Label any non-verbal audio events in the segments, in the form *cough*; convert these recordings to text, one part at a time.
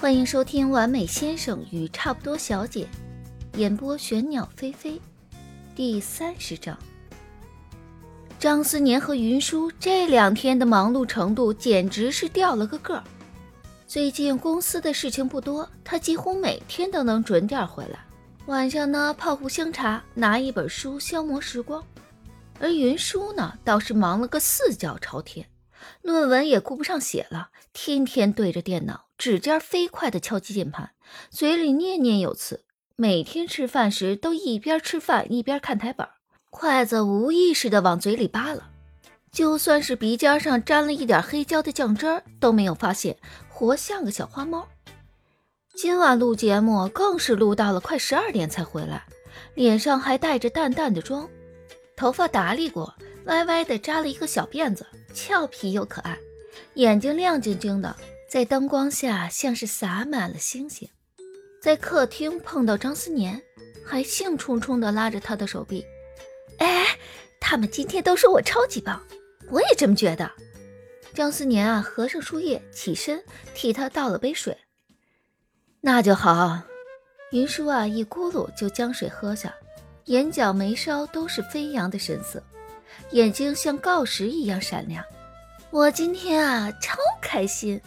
欢迎收听《完美先生与差不多小姐》，演播玄鸟飞飞，第三十章。张思年和云舒这两天的忙碌程度简直是掉了个个儿。最近公司的事情不多，他几乎每天都能准点回来。晚上呢，泡壶香茶，拿一本书消磨时光。而云舒呢，倒是忙了个四脚朝天，论文也顾不上写了，天天对着电脑，指尖飞快地敲击键盘，嘴里念念有词。每天吃饭时都一边吃饭一边看台本。筷子无意识地往嘴里扒了，就算是鼻尖上沾了一点黑椒的酱汁儿都没有发现，活像个小花猫。今晚录节目更是录到了快十二点才回来，脸上还带着淡淡的妆，头发打理过，歪歪的扎了一个小辫子，俏皮又可爱，眼睛亮晶晶的，在灯光下像是洒满了星星。在客厅碰到张思年，还兴冲冲地拉着他的手臂。哎，他们今天都说我超级棒，我也这么觉得。张思年啊，合上书页，起身替他倒了杯水。那就好。云舒啊，一咕噜就将水喝下，眼角眉梢都是飞扬的神色，眼睛像锆石一样闪亮。我今天啊，超开心。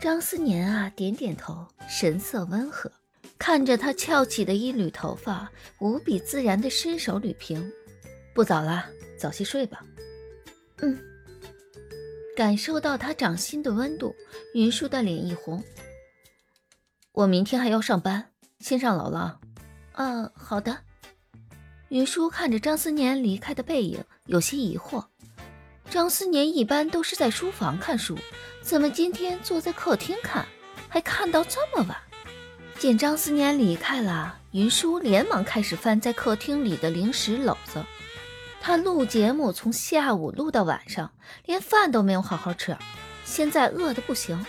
张思年啊，点点头，神色温和，看着他翘起的一缕头发，无比自然的伸手捋平。不早了，早些睡吧。嗯。感受到他掌心的温度，云舒的脸一红。我明天还要上班，先上楼了。嗯，好的。云舒看着张思年离开的背影，有些疑惑。张思年一般都是在书房看书，怎么今天坐在客厅看，还看到这么晚？见张思年离开了，云舒连忙开始翻在客厅里的零食篓子。他录节目从下午录到晚上，连饭都没有好好吃，现在饿得不行。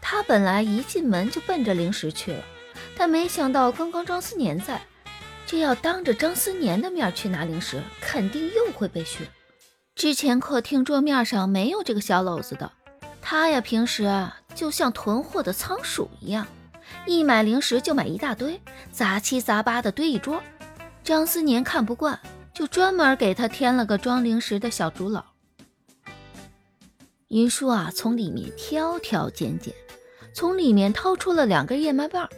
他本来一进门就奔着零食去了，但没想到刚刚张思年在，这要当着张思年的面去拿零食，肯定又会被训。之前客厅桌面上没有这个小篓子的，他呀平时啊就像囤货的仓鼠一样，一买零食就买一大堆，杂七杂八的堆一桌。张思年看不惯。就专门给他添了个装零食的小竹篓。云舒啊，从里面挑挑拣拣，从里面掏出了两根燕麦棒，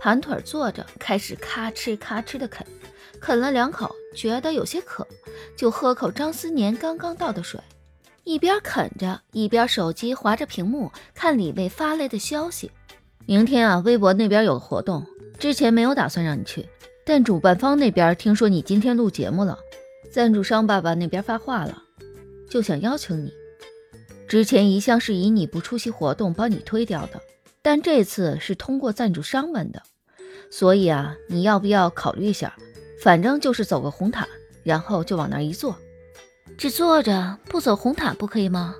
盘腿坐着，开始咔哧咔哧的啃。啃了两口，觉得有些渴，就喝口张思年刚刚倒的水，一边啃着，一边手机划着屏幕看李卫发来的消息。明天啊，微博那边有活动，之前没有打算让你去。但主办方那边听说你今天录节目了，赞助商爸爸那边发话了，就想邀请你。之前一向是以你不出席活动帮你推掉的，但这次是通过赞助商问的，所以啊，你要不要考虑一下？反正就是走个红毯，然后就往那儿一坐，只坐着不走红毯不可以吗？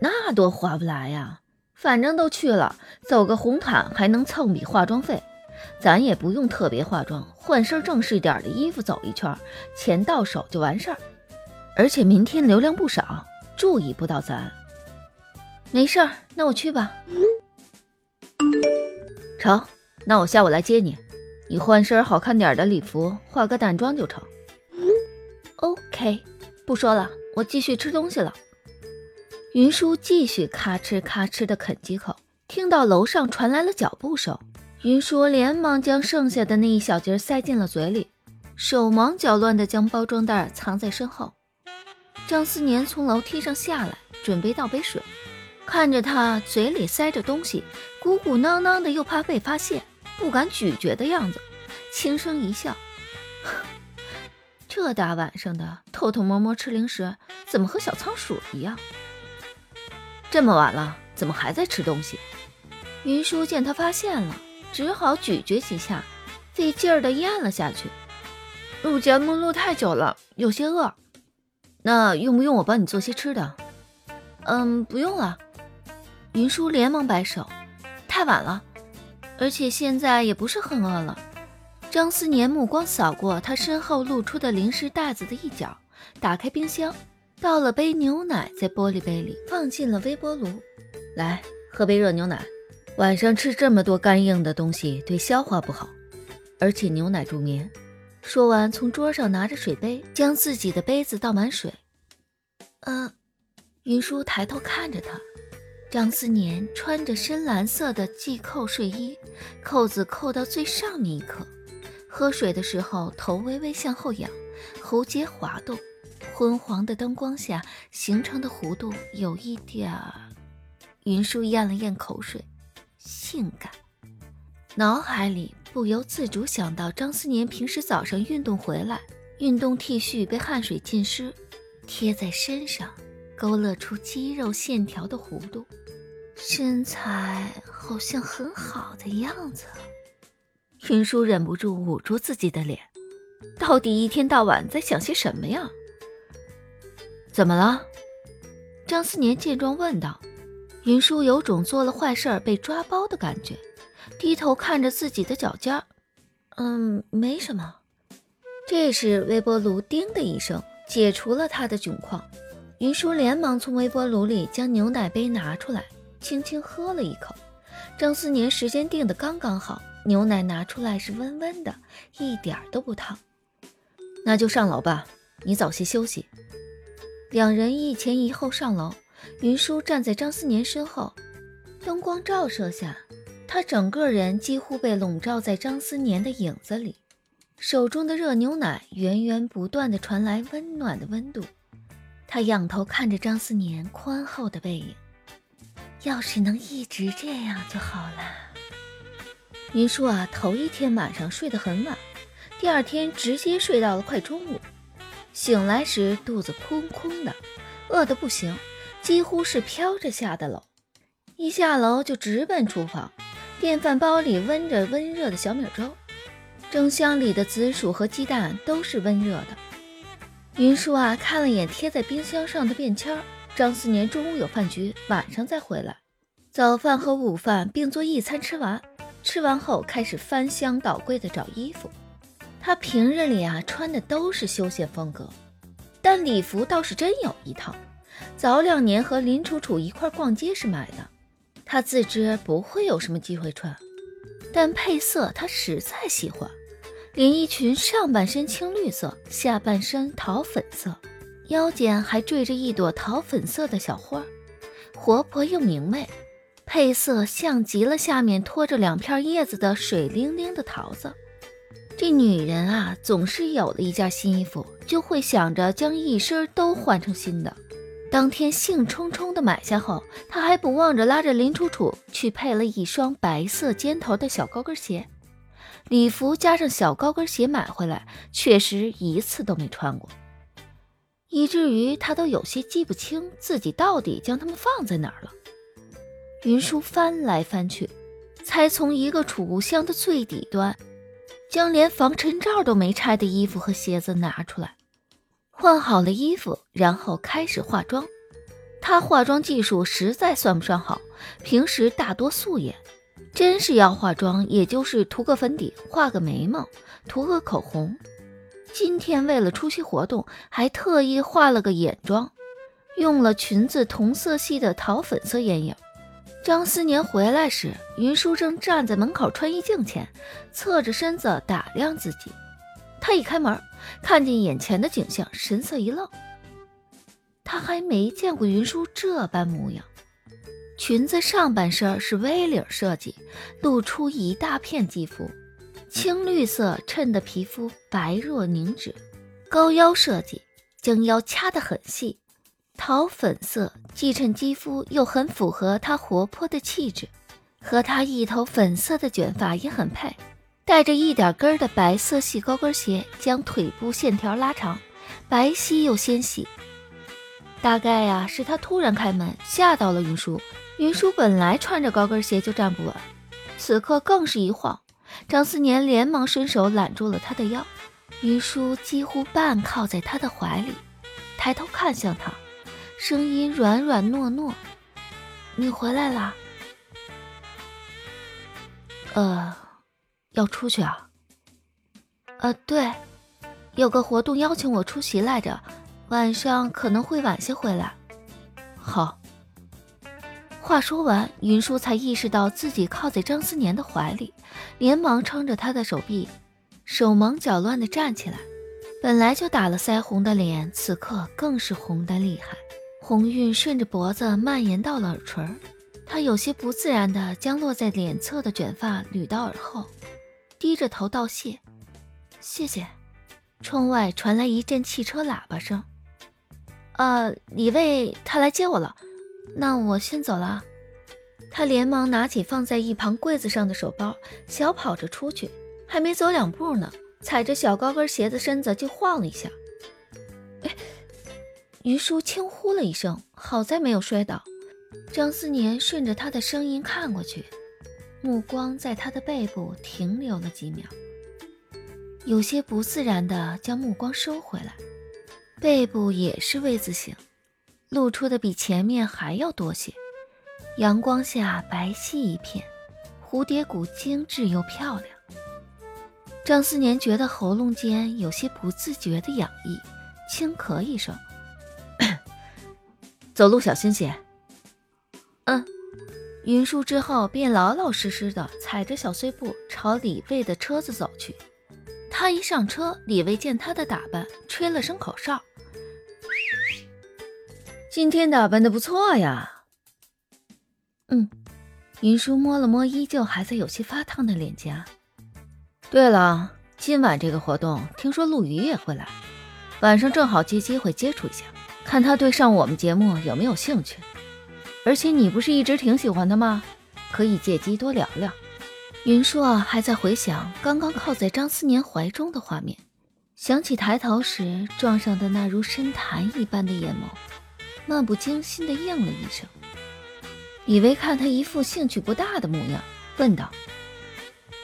那多划不来呀。反正都去了，走个红毯还能蹭笔化妆费，咱也不用特别化妆，换身正式点的衣服走一圈，钱到手就完事儿。而且明天流量不少，注意不到咱。没事儿，那我去吧。成，那我下午来接你，你换身好看点的礼服，化个淡妆就成。OK，不说了，我继续吃东西了。云舒继续咔哧咔哧地啃几口，听到楼上传来了脚步声，云舒连忙将剩下的那一小截塞进了嘴里，手忙脚乱地将包装袋藏在身后。张思年从楼梯上下来，准备倒杯水，看着他嘴里塞着东西，鼓鼓囊囊的，又怕被发现，不敢咀嚼的样子，轻声一笑：“ *laughs* 这大晚上的偷偷摸摸吃零食，怎么和小仓鼠一样？”这么晚了，怎么还在吃东西？云舒见他发现了，只好咀嚼几下，费劲儿的咽了下去。录节目录太久了，有些饿。那用不用我帮你做些吃的？嗯，不用了。云舒连忙摆手，太晚了，而且现在也不是很饿了。张思年目光扫过他身后露出的零食袋子的一角，打开冰箱，倒了杯牛奶在玻璃杯里，放进了微波炉。来，喝杯热牛奶。晚上吃这么多干硬的东西对消化不好，而且牛奶助眠。说完，从桌上拿着水杯，将自己的杯子倒满水。嗯，云舒抬头看着他，张思年穿着深蓝色的系扣睡衣，扣子扣到最上面一颗。喝水的时候，头微微向后仰，喉结滑动，昏黄的灯光下形成的弧度有一点儿。云舒咽了咽口水。性感，脑海里不由自主想到张思年平时早上运动回来，运动 T 恤被汗水浸湿，贴在身上，勾勒出肌肉线条的弧度，身材好像很好的样子。云舒忍不住捂住自己的脸，到底一天到晚在想些什么呀？怎么了？张思年见状问道。云舒有种做了坏事被抓包的感觉，低头看着自己的脚尖儿，嗯，没什么。这时微波炉叮的一声解除了他的窘况，云舒连忙从微波炉里将牛奶杯拿出来，轻轻喝了一口。张思年时间定的刚刚好，牛奶拿出来是温温的，一点都不烫。那就上楼吧，你早些休息。两人一前一后上楼。云舒站在张思年身后，灯光照射下，他整个人几乎被笼罩在张思年的影子里。手中的热牛奶源源不断的传来温暖的温度。他仰头看着张思年宽厚的背影，要是能一直这样就好了。云舒啊，头一天晚上睡得很晚，第二天直接睡到了快中午，醒来时肚子空空的，饿得不行。几乎是飘着下的楼，一下楼就直奔厨房，电饭煲里温着温热的小米粥，蒸箱里的紫薯和鸡蛋都是温热的。云舒啊，看了眼贴在冰箱上的便签，张思年中午有饭局，晚上再回来。早饭和午饭并做一餐吃完，吃完后开始翻箱倒柜的找衣服。他平日里啊穿的都是休闲风格，但礼服倒是真有一套。早两年和林楚楚一块逛街时买的，他自知不会有什么机会穿，但配色他实在喜欢。连衣裙上半身青绿色，下半身桃粉色，腰间还缀着一朵桃粉色的小花，活泼又明媚，配色像极了下面托着两片叶子的水灵灵的桃子。这女人啊，总是有了一件新衣服，就会想着将一身都换成新的。当天兴冲冲地买下后，她还不忘着拉着林楚楚去配了一双白色尖头的小高跟鞋。礼服加上小高跟鞋买回来，确实一次都没穿过，以至于他都有些记不清自己到底将它们放在哪儿了。云舒翻来翻去，才从一个储物箱的最底端，将连防尘罩都没拆的衣服和鞋子拿出来。换好了衣服，然后开始化妆。她化妆技术实在算不上好，平时大多素颜。真是要化妆，也就是涂个粉底，画个眉毛，涂个口红。今天为了出席活动，还特意化了个眼妆，用了裙子同色系的桃粉色眼影。张思年回来时，云舒正站在门口穿衣镜前，侧着身子打量自己。他一开门，看见眼前的景象，神色一愣。他还没见过云舒这般模样。裙子上半身是 V 领设计，露出一大片肌肤，青绿色衬得皮肤白若凝脂。高腰设计，将腰掐得很细，桃粉色既衬肌肤，又很符合她活泼的气质，和她一头粉色的卷发也很配。带着一点跟的白色细高跟鞋，将腿部线条拉长，白皙又纤细。大概呀，是他突然开门吓到了云舒。云舒本来穿着高跟鞋就站不稳，此刻更是一晃。张思年连忙伸手揽住了他的腰，云舒几乎半靠在他的怀里，抬头看向他，声音软软糯糯：“你回来啦？”呃。要出去啊？呃，对，有个活动邀请我出席来着，晚上可能会晚些回来。好。话说完，云舒才意识到自己靠在张思年的怀里，连忙撑着他的手臂，手忙脚乱地站起来。本来就打了腮红的脸，此刻更是红得厉害，红晕顺着脖子蔓延到了耳垂。他有些不自然地将落在脸侧的卷发捋到耳后，低着头道谢：“谢谢。”窗外传来一阵汽车喇叭声：“啊，李卫他来接我了。”那我先走了。他连忙拿起放在一旁柜子上的手包，小跑着出去。还没走两步呢，踩着小高跟鞋的身子就晃了一下。哎，于叔轻呼了一声，好在没有摔倒。张思年顺着他的声音看过去，目光在他的背部停留了几秒，有些不自然的将目光收回来。背部也是 V 字形。露出的比前面还要多些，阳光下白皙一片，蝴蝶骨精致又漂亮。张思年觉得喉咙间有些不自觉的痒意，轻咳一声：“ *coughs* 走路小心些。”嗯。云舒之后便老老实实的踩着小碎步朝李卫的车子走去。他一上车，李卫见他的打扮，吹了声口哨。今天打扮的不错呀。嗯，云舒摸了摸依旧还在有些发烫的脸颊。对了，今晚这个活动，听说陆羽也会来，晚上正好借机会接触一下，看他对上我们节目有没有兴趣。而且你不是一直挺喜欢的吗？可以借机多聊聊。云舒啊，还在回想刚刚靠在张思年怀中的画面，想起抬头时撞上的那如深潭一般的眼眸。漫不经心地应了一声，李薇看他一副兴趣不大的模样，问道：“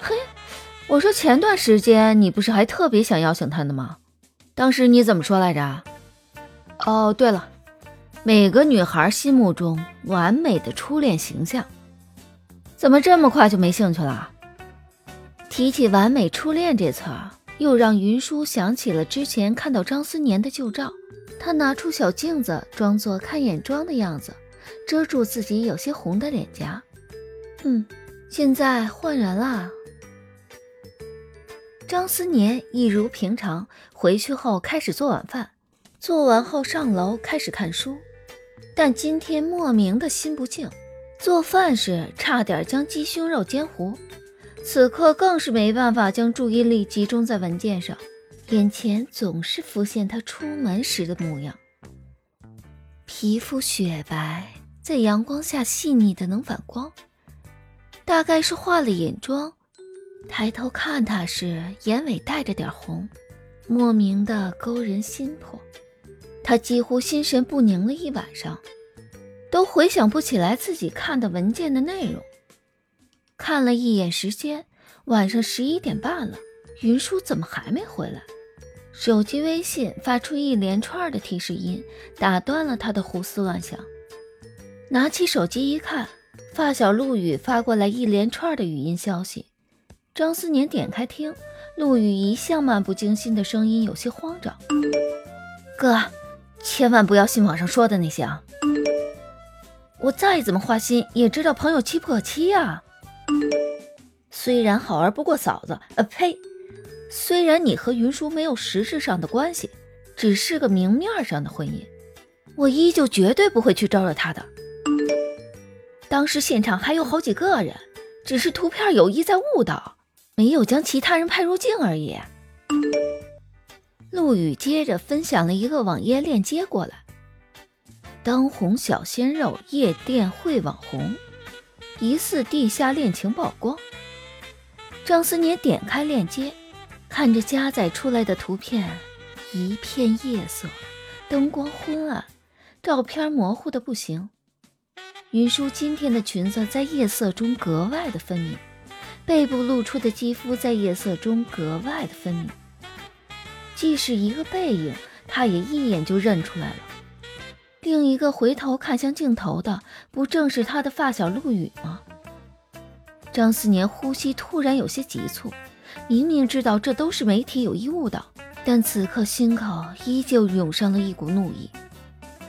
嘿，我说前段时间你不是还特别想邀请他的吗？当时你怎么说来着？哦，对了，每个女孩心目中完美的初恋形象，怎么这么快就没兴趣了？”提起“完美初恋”这词儿，又让云舒想起了之前看到张思年的旧照。他拿出小镜子，装作看眼妆的样子，遮住自己有些红的脸颊。嗯，现在换人了。张思年一如平常，回去后开始做晚饭，做完后上楼开始看书。但今天莫名的心不静，做饭时差点将鸡胸肉煎糊，此刻更是没办法将注意力集中在文件上。眼前总是浮现他出门时的模样，皮肤雪白，在阳光下细腻的能反光。大概是化了眼妆，抬头看他时，眼尾带着点红，莫名的勾人心魄。他几乎心神不宁了一晚上，都回想不起来自己看的文件的内容。看了一眼时间，晚上十一点半了，云舒怎么还没回来？手机微信发出一连串的提示音，打断了他的胡思乱想。拿起手机一看，发小陆羽发过来一连串的语音消息。张思年点开听，陆羽一向漫不经心的声音有些慌张：“哥，千万不要信网上说的那些啊！我再怎么花心，也知道朋友妻不可欺啊。虽然好儿不过嫂子，呃，呸！”虽然你和云舒没有实质上的关系，只是个明面上的婚姻，我依旧绝对不会去招惹他的。当时现场还有好几个人，只是图片有意在误导，没有将其他人拍入镜而已。陆羽接着分享了一个网页链接过来：当红小鲜肉夜店会网红，疑似地下恋情曝光。张思年点开链接。看着加载出来的图片，一片夜色，灯光昏暗，照片模糊的不行。云舒今天的裙子在夜色中格外的分明，背部露出的肌肤在夜色中格外的分明。即使一个背影，他也一眼就认出来了。另一个回头看向镜头的，不正是他的发小陆羽吗？张思年呼吸突然有些急促。明明知道这都是媒体有意误导，但此刻心口依旧涌上了一股怒意，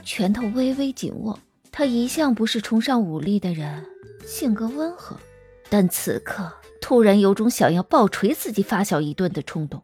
拳头微微紧握。他一向不是崇尚武力的人，性格温和，但此刻突然有种想要暴锤自己发小一顿的冲动。